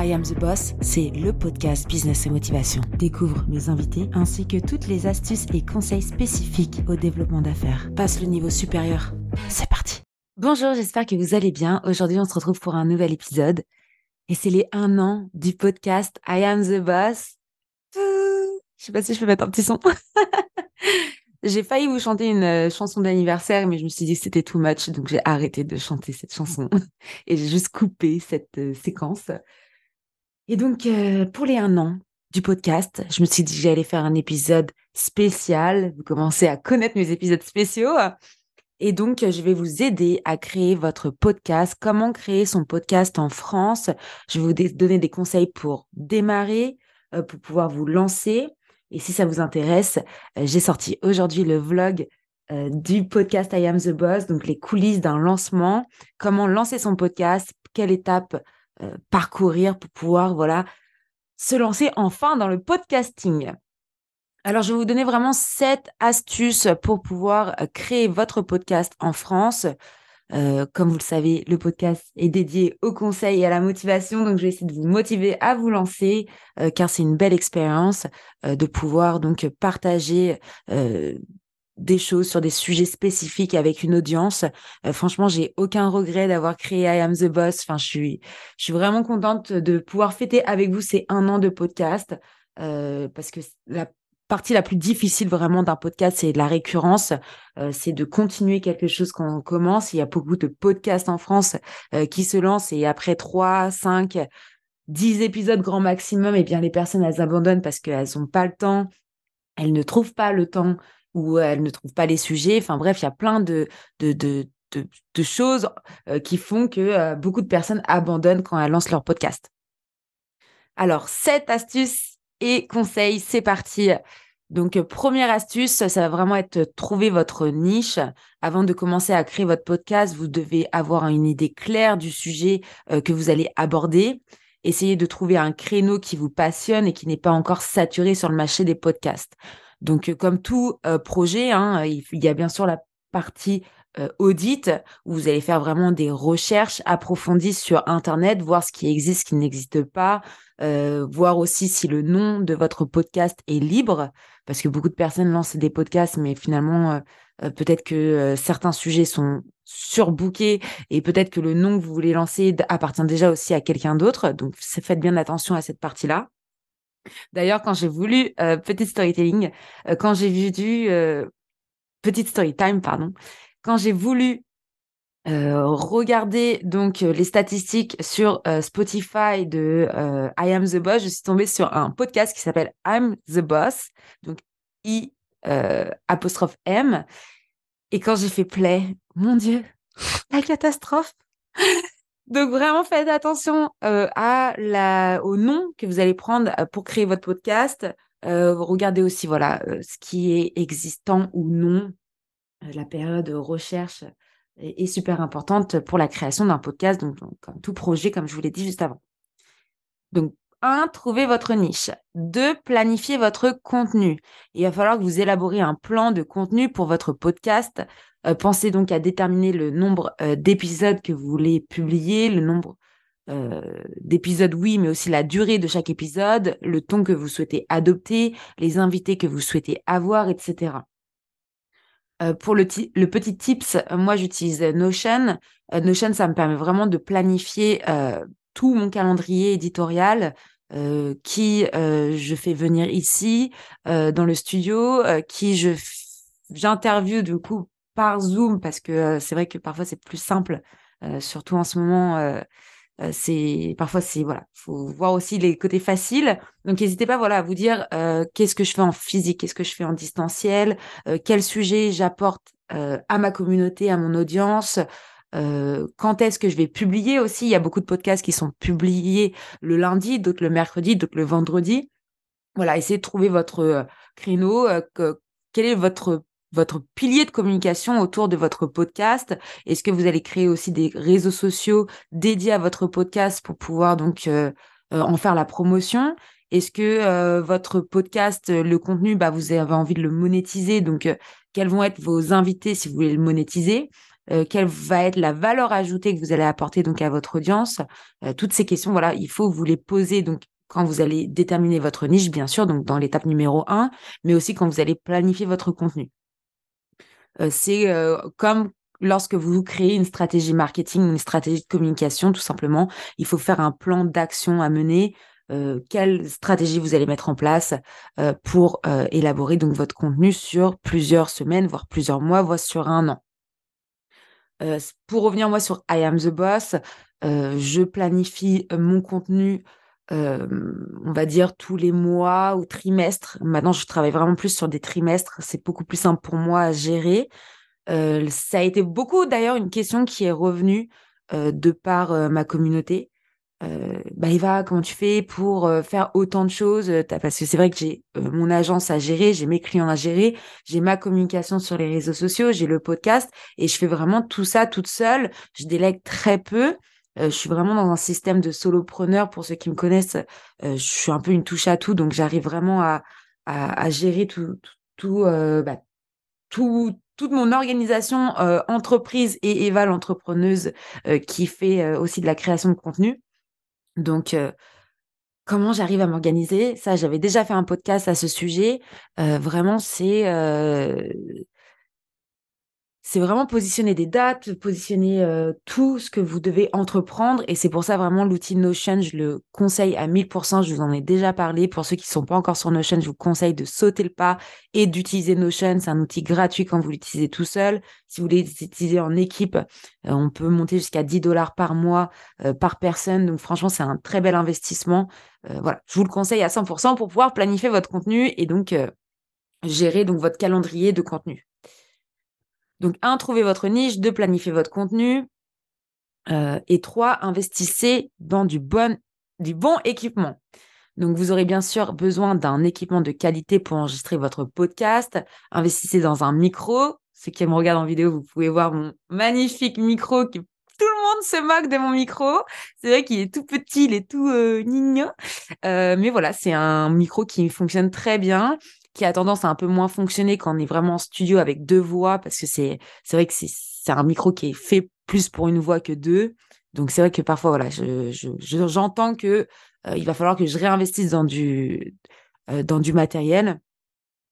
I Am the Boss, c'est le podcast Business et Motivation. Découvre mes invités ainsi que toutes les astuces et conseils spécifiques au développement d'affaires. Passe le niveau supérieur. C'est parti. Bonjour, j'espère que vous allez bien. Aujourd'hui, on se retrouve pour un nouvel épisode. Et c'est les un an du podcast I Am the Boss. Je sais pas si je peux mettre un petit son. j'ai failli vous chanter une euh, chanson d'anniversaire, mais je me suis dit que c'était too much, donc j'ai arrêté de chanter cette chanson et j'ai juste coupé cette euh, séquence. Et donc, euh, pour les un an du podcast, je me suis dit que j'allais faire un épisode spécial. Vous commencez à connaître mes épisodes spéciaux. Et donc, je vais vous aider à créer votre podcast. Comment créer son podcast en France? Je vais vous donner des conseils pour démarrer, pour pouvoir vous lancer. Et si ça vous intéresse, j'ai sorti aujourd'hui le vlog du podcast I Am the Boss, donc les coulisses d'un lancement, comment lancer son podcast, quelle étape euh, parcourir pour pouvoir voilà se lancer enfin dans le podcasting. Alors, je vais vous donner vraiment sept astuces pour pouvoir euh, créer votre podcast en France. Euh, comme vous le savez, le podcast est dédié au conseil et à la motivation, donc je vais essayer de vous motiver à vous lancer, car c'est une belle expérience de pouvoir donc partager des choses sur des sujets spécifiques avec une audience. Euh, franchement, j'ai aucun regret d'avoir créé I Am the Boss. Enfin, je suis, je suis vraiment contente de pouvoir fêter avec vous ces un an de podcast euh, parce que la partie la plus difficile vraiment d'un podcast, c'est la récurrence, euh, c'est de continuer quelque chose qu'on commence. Il y a beaucoup de podcasts en France qui se lancent et après trois, cinq, dix épisodes grand maximum, et eh bien les personnes elles abandonnent parce qu'elles n'ont pas le temps, elles ne trouvent pas le temps où elles ne trouvent pas les sujets. Enfin bref, il y a plein de, de, de, choses euh, qui font que euh, beaucoup de personnes abandonnent quand elles lancent leur podcast. Alors, cette astuce et conseils, c'est parti. Donc, première astuce, ça va vraiment être trouver votre niche. Avant de commencer à créer votre podcast, vous devez avoir une idée claire du sujet euh, que vous allez aborder. Essayez de trouver un créneau qui vous passionne et qui n'est pas encore saturé sur le marché des podcasts. Donc, euh, comme tout euh, projet, hein, il y a bien sûr la partie euh, audit où vous allez faire vraiment des recherches approfondies sur Internet, voir ce qui existe, ce qui n'existe pas, voir aussi si le nom de votre podcast est libre, parce que beaucoup de personnes lancent des podcasts, mais finalement, peut-être que certains sujets sont surbookés et peut-être que le nom que vous voulez lancer appartient déjà aussi à quelqu'un d'autre. Donc, faites bien attention à cette partie-là. D'ailleurs, quand j'ai voulu euh, petite storytelling, euh, quand j'ai vu du euh, petite storytime, pardon, quand j'ai voulu regarder donc les statistiques sur Spotify de I Am the Boss, je suis tombée sur un podcast qui s'appelle I'm the Boss, donc I apostrophe M. Et quand j'ai fait play, mon Dieu, la catastrophe. Donc vraiment faites attention euh, au nom que vous allez prendre euh, pour créer votre podcast. Euh, regardez aussi voilà ce qui est existant ou non. la période de recherche est, super importante pour la création d'un podcast, donc, tout projet, comme je vous l'ai dit juste avant. Donc un, trouvez votre niche. Deux, planifiez votre contenu. Il va falloir que vous élaborez un plan de contenu pour votre podcast pensez donc à déterminer le nombre euh, d'épisodes que vous voulez publier, le nombre euh, d'épisodes, oui, mais aussi la durée de chaque épisode, le ton que vous souhaitez adopter, les invités que vous souhaitez avoir, etc. pour le, le, petit tips, moi j'utilise Notion. Notion, ça me permet vraiment de planifier tout mon calendrier éditorial, qui je fais venir ici dans le studio, qui je j'interviewe du coup par Zoom parce que c'est vrai que parfois c'est plus simple, surtout en ce moment. c'est parfois c'est voilà, faut voir aussi les côtés faciles. Donc n'hésitez pas voilà à vous dire qu'est-ce que je fais en physique, qu'est-ce que je fais en distanciel, quel sujet j'apporte à ma communauté, à mon audience. quand est-ce que je vais publier aussi Il y a beaucoup de podcasts qui sont publiés le lundi, d'autres le mercredi, d'autres le vendredi. Voilà, essayez de trouver votre créneau. quel est votre votre pilier de communication autour de votre podcast? Est-ce que vous allez créer aussi des réseaux sociaux dédiés à votre podcast pour pouvoir donc euh, euh, en faire la promotion? Est-ce que euh, votre podcast, le contenu, bah, vous avez envie de le monétiser? Donc, quels vont être vos invités si vous voulez le monétiser? Quelle va être la valeur ajoutée que vous allez apporter donc à votre audience? toutes ces questions, voilà, il faut vous les poser donc quand vous allez déterminer votre niche, bien sûr, donc dans l'étape numéro un, mais aussi quand vous allez planifier votre contenu. C'est comme lorsque vous créez une stratégie marketing, une stratégie de communication, tout simplement, il faut faire un plan d'action à mener. Euh, quelle stratégie vous allez mettre en place euh, pour euh, élaborer donc votre contenu sur plusieurs semaines, voire plusieurs mois, voire sur un an. pour revenir moi sur I am the boss, je planifie mon contenu on va dire tous les mois ou trimestres. Maintenant, je travaille vraiment plus sur des trimestres. C'est beaucoup plus simple pour moi à gérer. Euh, ça a été beaucoup d'ailleurs une question qui est revenue euh, de par euh, ma communauté. bah Eva, comment tu fais pour faire autant de choses Parce que c'est vrai que j'ai mon agence à gérer, j'ai mes clients à gérer, j'ai ma communication sur les réseaux sociaux, j'ai le podcast et je fais vraiment tout ça toute seule. Je délègue très peu. Je suis vraiment dans un système de solopreneur. Pour ceux qui me connaissent, je suis un peu une touche à tout, donc j'arrive vraiment à, gérer tout, bah, tout, toute mon organisation euh, entreprise et Eva l'entrepreneuse euh, qui fait euh, aussi de la création de contenu. Donc, comment j'arrive à m'organiser? Ça, j'avais déjà fait un podcast à ce sujet. vraiment, c'est c'est vraiment positionner des dates, positionner euh, tout ce que vous devez entreprendre. Et c'est pour ça vraiment l'outil Notion, je le conseille à 1000%. Je vous en ai déjà parlé. Pour ceux qui ne sont pas encore sur Notion, je vous conseille de sauter le pas et d'utiliser Notion. C'est un outil gratuit quand vous l'utilisez tout seul. Si vous voulez l'utiliser en équipe, euh, on peut monter jusqu'à 10 dollars par mois euh, par personne. Donc franchement, c'est un très bel investissement. voilà, je vous le conseille à 100% pour pouvoir planifier votre contenu et donc gérer donc votre calendrier de contenu. Donc, un, trouvez votre niche. Deux, planifiez votre contenu. Euh, et trois, investissez dans du bon, du bon équipement. Donc, vous aurez bien sûr besoin d'un équipement de qualité pour enregistrer votre podcast. Investissez dans un micro. Ceux qui me regardent en vidéo, vous pouvez voir mon magnifique micro qui tout le monde se moque de mon micro. C'est vrai qu'il est tout petit, il est tout euh, euh, mais voilà, c'est un micro qui fonctionne très bien qui a tendance à un peu moins fonctionner quand on est vraiment en studio avec deux voix, parce que c'est vrai que c'est un micro qui est fait plus pour une voix que deux. Donc c'est vrai que parfois, voilà, je, j'entends que euh, va falloir que je réinvestisse dans du, euh, dans du matériel.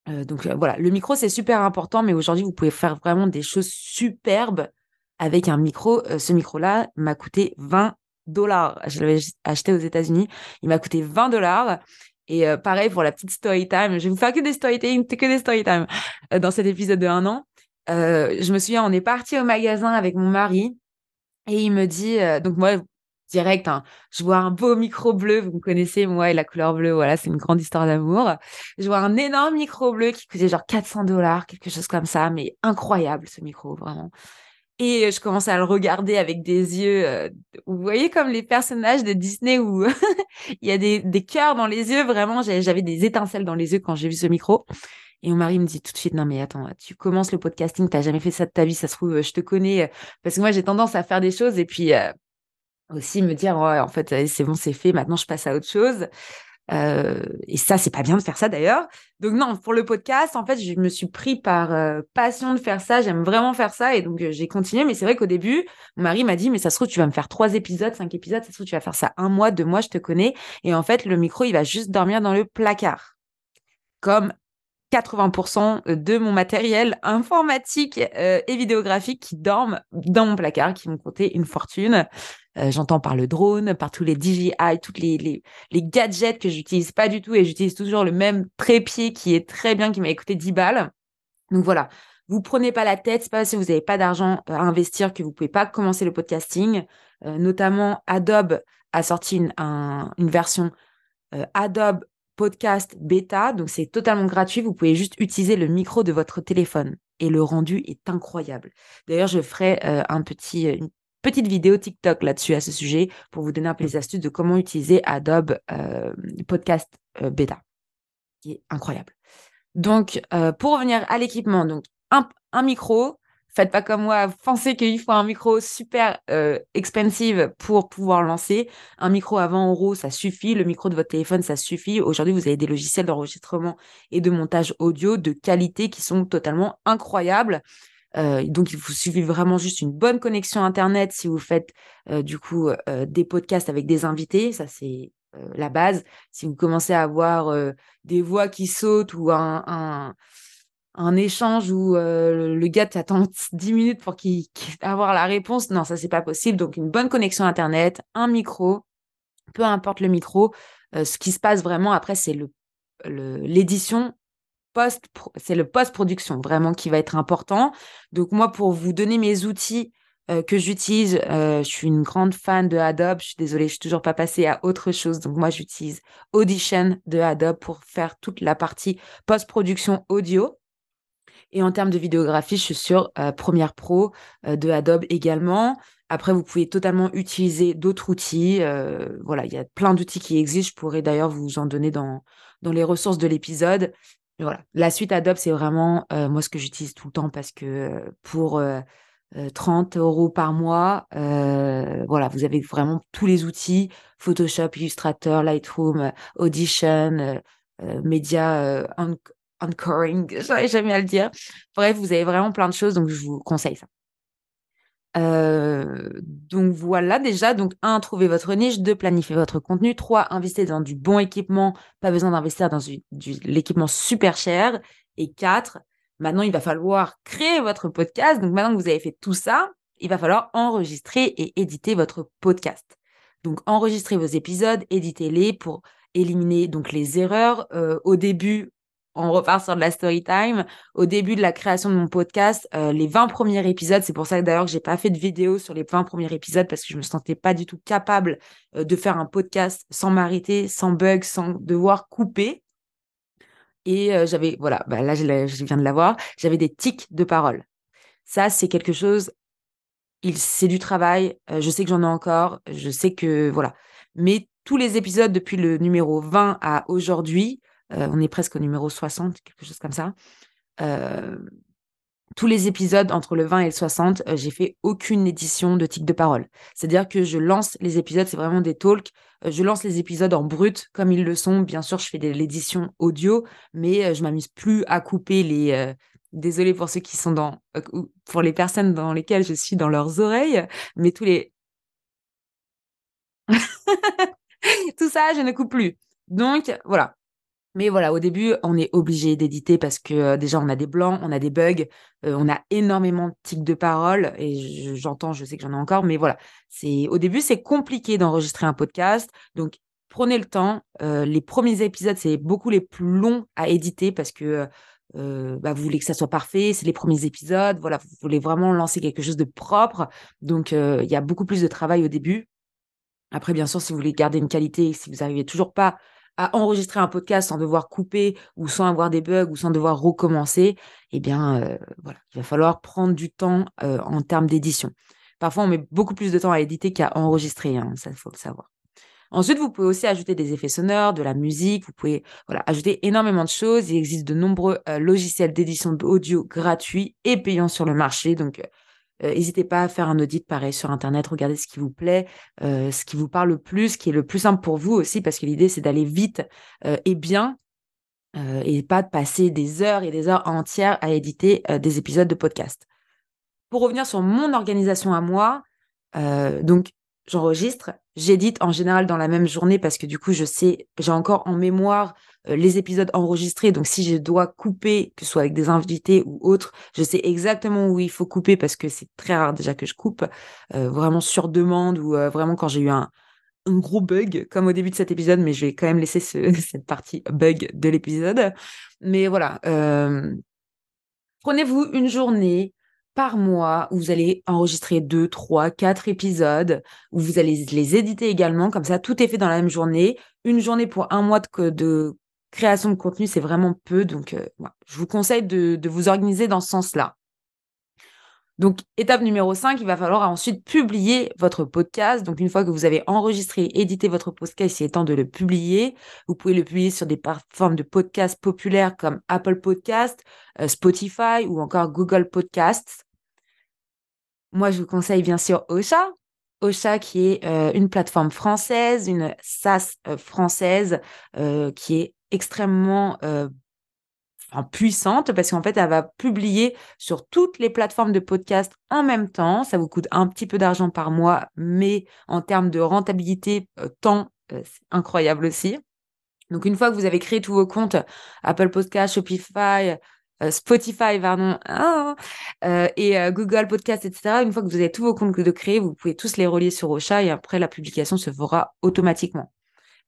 Euh, donc voilà, le micro, c'est super important, mais aujourd'hui, vous pouvez faire vraiment des choses superbes avec un micro. ce micro-là m'a coûté 20 dollars. Je l'avais acheté aux États-Unis. Il m'a coûté 20 dollars. Et euh, pareil pour la petite story time. Je vais vous faire que des story time, que des story time euh, dans cet épisode de un an. Euh, je me souviens, on est parti au magasin avec mon mari et il me dit, donc moi, direct, hein, je vois un beau micro bleu, vous me connaissez, moi et la couleur bleue, voilà, c'est une grande histoire d'amour. Je vois un énorme micro bleu qui coûtait genre 400 dollars, quelque chose comme ça, mais incroyable ce micro, vraiment. Et je commence à le regarder avec des yeux, euh, vous voyez comme les personnages de Disney où il y a des, des cœurs dans les yeux, vraiment, j'avais des étincelles dans les yeux quand j'ai vu ce micro. Et mon mari me dit tout de suite, non mais attends, tu commences le podcasting, t'as jamais fait ça de ta vie, ça se trouve, je te connais, euh, parce que moi j'ai tendance à faire des choses et puis euh, aussi me dire, ouais, en fait, c'est bon, c'est fait, maintenant je passe à autre chose. Euh, et ça, c'est pas bien de faire ça d'ailleurs. Donc non, pour le podcast, en fait, je me suis pris par euh, passion de faire ça. J'aime vraiment faire ça et donc euh, j'ai continué. Mais c'est vrai qu'au début, mon mari m'a dit, mais ça se trouve, tu vas me faire trois épisodes, cinq épisodes. Ça se trouve, tu vas faire ça un mois, deux mois, je te connais. Et en fait, le micro, il va juste dormir dans le placard, comme 80% de mon matériel informatique et vidéographique qui dorment dans mon placard, qui m'ont coûté une fortune. Euh, j'entends par le drone, par tous les DJI, toutes les, gadgets que j'utilise pas du tout et j'utilise toujours le même trépied qui est très bien, qui m'a coûté 10 balles. Donc voilà, vous prenez pas la tête, c'est pas que vous n'avez pas d'argent à investir que vous pouvez pas commencer le podcasting. Euh, notamment, Adobe a sorti une, version euh, Adobe Podcast Beta, donc c'est totalement gratuit. Vous pouvez juste utiliser le micro de votre téléphone et le rendu est incroyable. D'ailleurs, je ferai un petit, petite vidéo TikTok là-dessus à ce sujet pour vous donner un peu les astuces de comment utiliser Adobe euh, Podcast euh, Beta, qui est incroyable. Donc, euh, pour revenir à l'équipement, donc un, un, micro. Faites pas comme moi, pensez qu'il faut un micro super expensive pour pouvoir lancer. Un micro à 20 euros, ça suffit. Le micro de votre téléphone, ça suffit. Aujourd'hui, vous avez des logiciels d'enregistrement et de montage audio de qualité qui sont totalement incroyables. Donc, il vous suffit vraiment juste une bonne connexion Internet si vous faites du coup des podcasts avec des invités. Ça, c'est la base. Si vous commencez à avoir des voix qui sautent ou un, un, échange où le gars t'attend 10 minutes pour qu'il avoir la réponse, non, ça, c'est pas possible. Donc, une bonne connexion Internet, un micro, peu importe le micro. ce qui se passe vraiment après, c'est l'édition c'est le post-production vraiment qui va être important. Donc moi, pour vous donner mes outils euh, que j'utilise, euh, je suis une grande fan de Adobe. Je suis désolée, je suis toujours pas passée à autre chose. Donc moi, j'utilise Audition de Adobe pour faire toute la partie post-production audio. Et en termes de vidéographie, je suis sur euh, Premiere Pro de Adobe également. Après, vous pouvez totalement utiliser d'autres outils. voilà, il y a plein d'outils qui existent. Je pourrais d'ailleurs vous en donner dans, dans les ressources de l'épisode. Voilà. La suite Adobe, c'est vraiment moi ce que j'utilise tout le temps parce que pour 30 euros par mois, voilà, vous avez vraiment tous les outils Photoshop, Illustrator, Lightroom, Audition, Media Anchoring, j'arrive jamais à le dire. Bref, vous avez vraiment plein de choses, donc je vous conseille ça. Euh, donc voilà déjà, donc un, trouver votre niche, deux, planifier votre contenu, trois, investir dans du bon équipement, pas besoin d'investir dans l'équipement super cher, et quatre, maintenant il va falloir créer votre podcast, donc maintenant que vous avez fait tout ça, il va falloir enregistrer et éditer votre podcast. Donc enregistrez vos épisodes, éditez-les pour éliminer donc les erreurs. Euh, au début, on repart sur de la story time. Au début de la création de mon podcast, euh, les 20 premiers épisodes, c'est pour ça d'ailleurs que j'ai pas fait de vidéo sur les 20 premiers épisodes parce que je me sentais pas du tout capable euh, de faire un podcast sans m'arrêter, sans bug, sans devoir couper. Et euh, j'avais, voilà, bah là je, je viens de l'avoir, j'avais des tics de parole. Ça, c'est quelque chose, c'est du travail. je sais que j'en ai encore, je sais que voilà. Mais tous les épisodes depuis le numéro 20 à aujourd'hui, euh, on est presque au numéro 60, quelque chose comme ça. Euh, tous les épisodes entre le 20 et le 60, euh, j'ai fait aucune édition de tic de parole. C'est-à-dire que je lance les épisodes, c'est vraiment des talks. je lance les épisodes en brut comme ils le sont. Bien sûr, je fais de l'édition audio, mais je m'amuse plus à couper les. Désolée pour ceux qui sont dans, pour les personnes dans lesquelles je suis dans leurs oreilles, mais tous les. Tout ça, je ne coupe plus. Donc voilà, mais voilà, au début, on est obligé d'éditer parce que euh, déjà, on a des blancs, on a des bugs, euh, on a énormément de tics de parole et j'entends, je sais que j'en ai encore, mais voilà, c'est au début, c'est compliqué d'enregistrer un podcast. Donc, prenez le temps. Euh, les premiers épisodes, c'est beaucoup les plus longs à éditer parce que bah, vous voulez que ça soit parfait, c'est les premiers épisodes, voilà, vous voulez vraiment lancer quelque chose de propre. Donc, il y a beaucoup plus de travail au début. Après, bien sûr, si vous voulez garder une qualité, si vous n'arrivez toujours pas à enregistrer un podcast sans devoir couper ou sans avoir des bugs ou sans devoir recommencer, eh bien, euh, voilà, il va falloir prendre du temps euh, en termes d'édition. Parfois, on met beaucoup plus de temps à éditer qu'à enregistrer, hein, ça, faut le savoir. Ensuite, vous pouvez aussi ajouter des effets sonores, de la musique, vous pouvez voilà, ajouter énormément de choses. Il existe de nombreux euh, logiciels d'édition d'audio gratuits et payants sur le marché. Donc, n'hésitez pas à faire un audit pareil sur Internet, regardez ce qui vous plaît, euh, ce qui vous parle le plus, ce qui est le plus simple pour vous aussi, parce que l'idée, c'est d'aller vite euh, et bien, et pas de passer des heures et des heures entières à éditer des épisodes de podcast. Pour revenir sur mon organisation à moi, donc j'enregistre, j'édite en général dans la même journée parce que du coup, je sais, j'ai encore en mémoire euh, les épisodes enregistrés. Donc, si je dois couper, que ce soit avec des invités ou autres, je sais exactement où il faut couper parce que c'est très rare déjà que je coupe, euh, vraiment sur demande ou euh, vraiment quand j'ai eu un, gros bug, comme au début de cet épisode, mais je vais quand même laisser cette partie bug de l'épisode. Mais voilà, prenez-vous une journée, par mois vous allez enregistrer deux, trois, quatre épisodes, où vous allez les éditer également. Comme ça, tout est fait dans la même journée. Une journée pour un mois de, création de contenu, c'est vraiment peu. Donc, euh, je vous conseille de, vous organiser dans ce sens-là. Donc, étape numéro 5, il va falloir ensuite publier votre podcast. Donc, une fois que vous avez enregistré et édité votre podcast, il est temps de le publier. Vous pouvez le publier sur des plateformes de podcast populaires comme Apple Podcast, euh, Spotify ou encore Google Podcasts. Moi, je vous conseille bien sûr Ocha. Ocha qui est euh, une plateforme française, une SaaS euh, française euh, qui est extrêmement puissante parce qu'en fait, elle va publier sur toutes les plateformes de podcast en même temps. Ça vous coûte un petit peu d'argent par mois, mais en termes de rentabilité, temps, c'est incroyable aussi. Donc, une fois que vous avez créé tous vos comptes Apple Podcast, Shopify, Spotify, pardon, hein, et Google Podcast, etc., une fois que vous avez tous vos comptes de créer, vous pouvez tous les relier sur Ocha et après, la publication se fera automatiquement.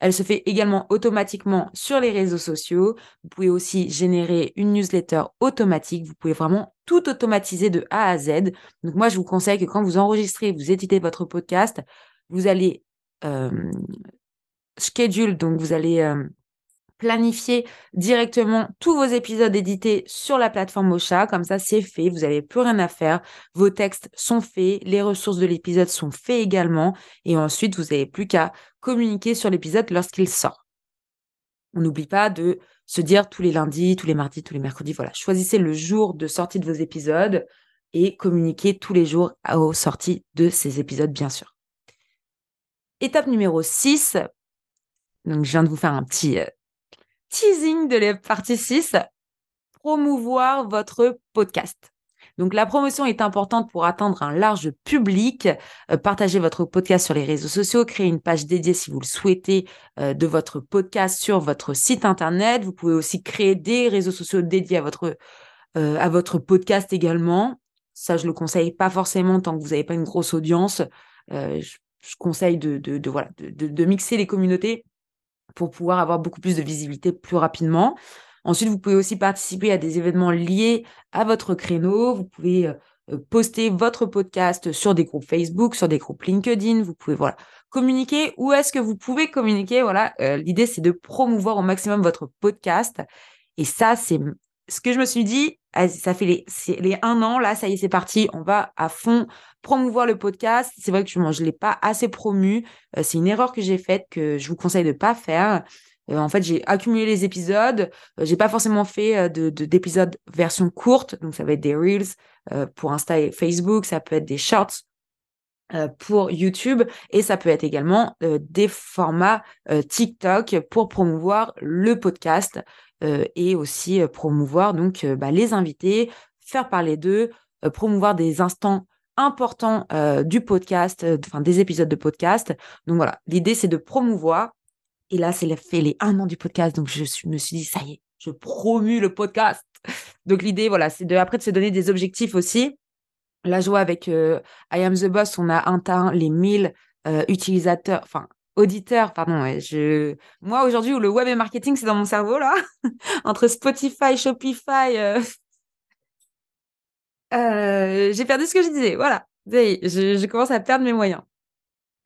Elle se fait également automatiquement sur les réseaux sociaux. Vous pouvez aussi générer une newsletter automatique. Vous pouvez vraiment tout automatiser de A à Z. Donc moi, je vous conseille que quand vous enregistrez, vous éditez votre podcast, vous allez euh, schedule, donc vous allez euh, planifier directement tous vos épisodes édités sur la plateforme Mocha. Comme ça, c'est fait. Vous n'avez plus rien à faire. Vos textes sont faits. Les ressources de l'épisode sont faits également. Et ensuite, vous n'avez plus qu'à communiquer sur l'épisode lorsqu'il sort. On n'oublie pas de se dire tous les lundis, tous les mardis, tous les mercredis. Voilà. Choisissez le jour de sortie de vos épisodes et communiquez tous les jours aux sorties de ces épisodes, bien sûr. Étape numéro 6. Donc, je viens de vous faire un petit, euh, teasing de la partie 6, promouvoir votre podcast. Donc la promotion est importante pour atteindre un large public. Euh, partagez votre podcast sur les réseaux sociaux, créez une page dédiée si vous le souhaitez euh, de votre podcast sur votre site internet. Vous pouvez aussi créer des réseaux sociaux dédiés à votre euh, à votre podcast également. Ça, je le conseille pas forcément tant que vous n'avez pas une grosse audience. Je, conseille de, de, de voilà de, de, mixer les communautés pour pouvoir avoir beaucoup plus de visibilité plus rapidement. Ensuite, vous pouvez aussi participer à des événements liés à votre créneau. Vous pouvez euh, poster votre podcast sur des groupes Facebook, sur des groupes LinkedIn. Vous pouvez voilà communiquer. Où est-ce que vous pouvez communiquer Voilà, euh, l'idée c'est de promouvoir au maximum votre podcast. Et ça, c'est ce que je me suis dit. Ça fait les, un an là, ça y est, c'est parti. On va à fond promouvoir le podcast. C'est vrai que je ne l'ai pas assez promu. Euh, c'est une erreur que j'ai faite que je vous conseille de ne pas faire. Euh, en fait, j'ai accumulé les épisodes. Euh, j'ai pas forcément fait de d'épisodes version courte. Donc, ça va être des reels pour Insta et Facebook. Ça peut être des shorts pour YouTube et ça peut être également des formats TikTok pour promouvoir le podcast et aussi promouvoir donc bah, les invités, faire parler d'eux, promouvoir des instants important euh, du podcast, euh, enfin des épisodes de podcast. Donc voilà, l'idée c'est de promouvoir. Et là, c'est fait les un an du podcast. Donc je me suis dit, ça y est, je promue le podcast. Donc l'idée, voilà, c'est de après de se donner des objectifs aussi. Là, je vois avec euh, I Am the Boss, on a atteint les 1000 utilisateurs, enfin auditeurs, pardon. je... Moi, aujourd'hui, où le web et marketing, c'est dans mon cerveau, là, entre Spotify, Shopify, euh, j'ai perdu ce que je disais. Voilà. Je, commence à perdre mes moyens.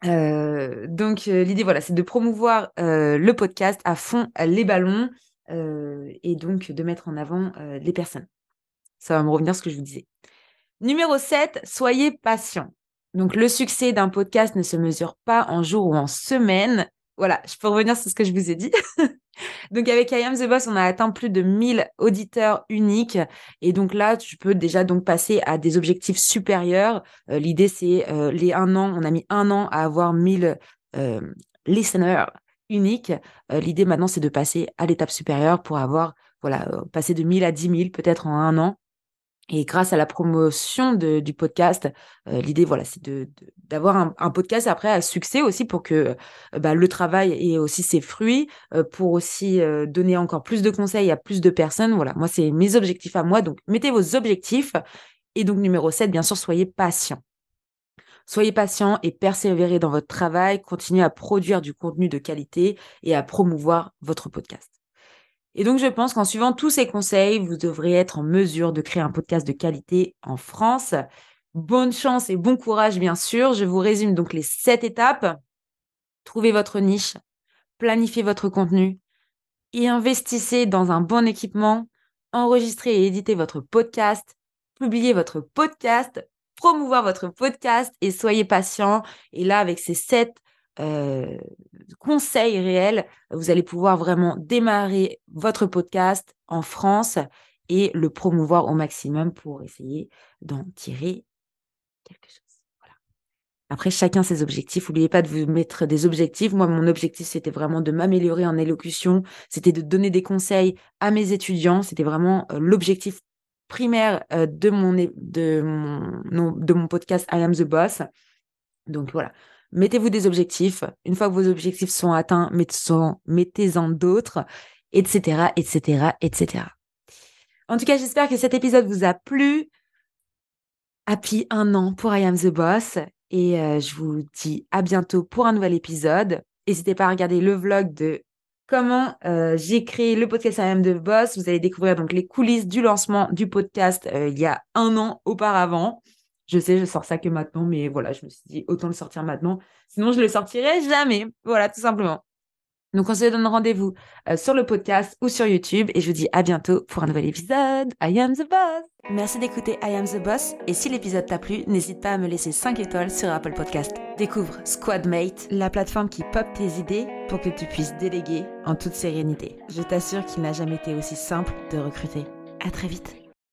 Euh, donc euh, l'idée voilà c'est de promouvoir le podcast à fond les ballons et donc de mettre en avant les personnes. Ça va me revenir ce que je vous disais. Numéro 7, soyez patient. Donc le succès d'un podcast ne se mesure pas en jours ou en semaines. Voilà, je peux revenir sur ce que je vous ai dit. Donc avec I Am The Boss, on a atteint plus de 1000 auditeurs uniques. Et donc là, tu peux déjà donc passer à des objectifs supérieurs. Euh, l'idée, c'est euh, les un an, on a mis un an à avoir 1000 euh, listeners uniques. L'idée maintenant, c'est de passer à l'étape supérieure pour avoir, voilà, passer de 1000 à 10 000 peut-être en un an. Et grâce à la promotion du podcast, euh, l'idée, voilà, c'est d'avoir un, podcast après à succès aussi pour que euh, bah, le travail ait aussi ses fruits, euh, pour aussi donner encore plus de conseils à plus de personnes. Voilà, moi, c'est mes objectifs à moi. Donc, mettez vos objectifs. Et donc, numéro 7, bien sûr, soyez patient. Soyez patient et persévérez dans votre travail. Continuez à produire du contenu de qualité et à promouvoir votre podcast. Et donc, je pense qu'en suivant tous ces conseils, vous devrez être en mesure de créer un podcast de qualité en France. Bonne chance et bon courage, bien sûr. Je vous résume donc les sept étapes. Trouvez votre niche, planifiez votre contenu investissez dans un bon équipement. Enregistrez et éditez votre podcast, publiez votre podcast, promouvoir votre podcast et soyez patient. Et là, avec ces sept euh, conseils réels, vous allez pouvoir vraiment démarrer votre podcast en France et le promouvoir au maximum pour essayer d'en tirer quelque chose. Voilà. Après, chacun ses objectifs. N'oubliez pas de vous mettre des objectifs. Moi, mon objectif, c'était vraiment de m'améliorer en élocution. C'était de donner des conseils à mes étudiants. C'était vraiment euh, l'objectif primaire euh, de, mon, de, mon, de mon podcast I Am the Boss. Donc voilà, mettez-vous des objectifs. Une fois que vos objectifs sont atteints, mettez-en d'autres, etc., etc., etc. En tout cas, j'espère que cet épisode vous a plu. Happy un an pour I Am the Boss. Et euh, je vous dis à bientôt pour un nouvel épisode. N'hésitez pas à regarder le vlog de comment euh, j'ai créé le podcast I Am the Boss. Vous allez découvrir donc les coulisses du lancement du podcast euh, il y a un an auparavant. Je sais, je sors ça que maintenant, mais voilà, je me suis dit autant le sortir maintenant. Sinon, je le sortirai jamais. Voilà, tout simplement. Donc, on se donne rendez-vous euh, sur le podcast ou sur YouTube et je vous dis à bientôt pour un nouvel épisode. I am the boss. Merci d'écouter I am the boss et si l'épisode t'a plu, n'hésite pas à me laisser 5 étoiles sur Apple Podcast. Découvre Squadmate, la plateforme qui pop tes idées pour que tu puisses déléguer en toute sérénité. Je t'assure qu'il n'a jamais été aussi simple de recruter. À très vite.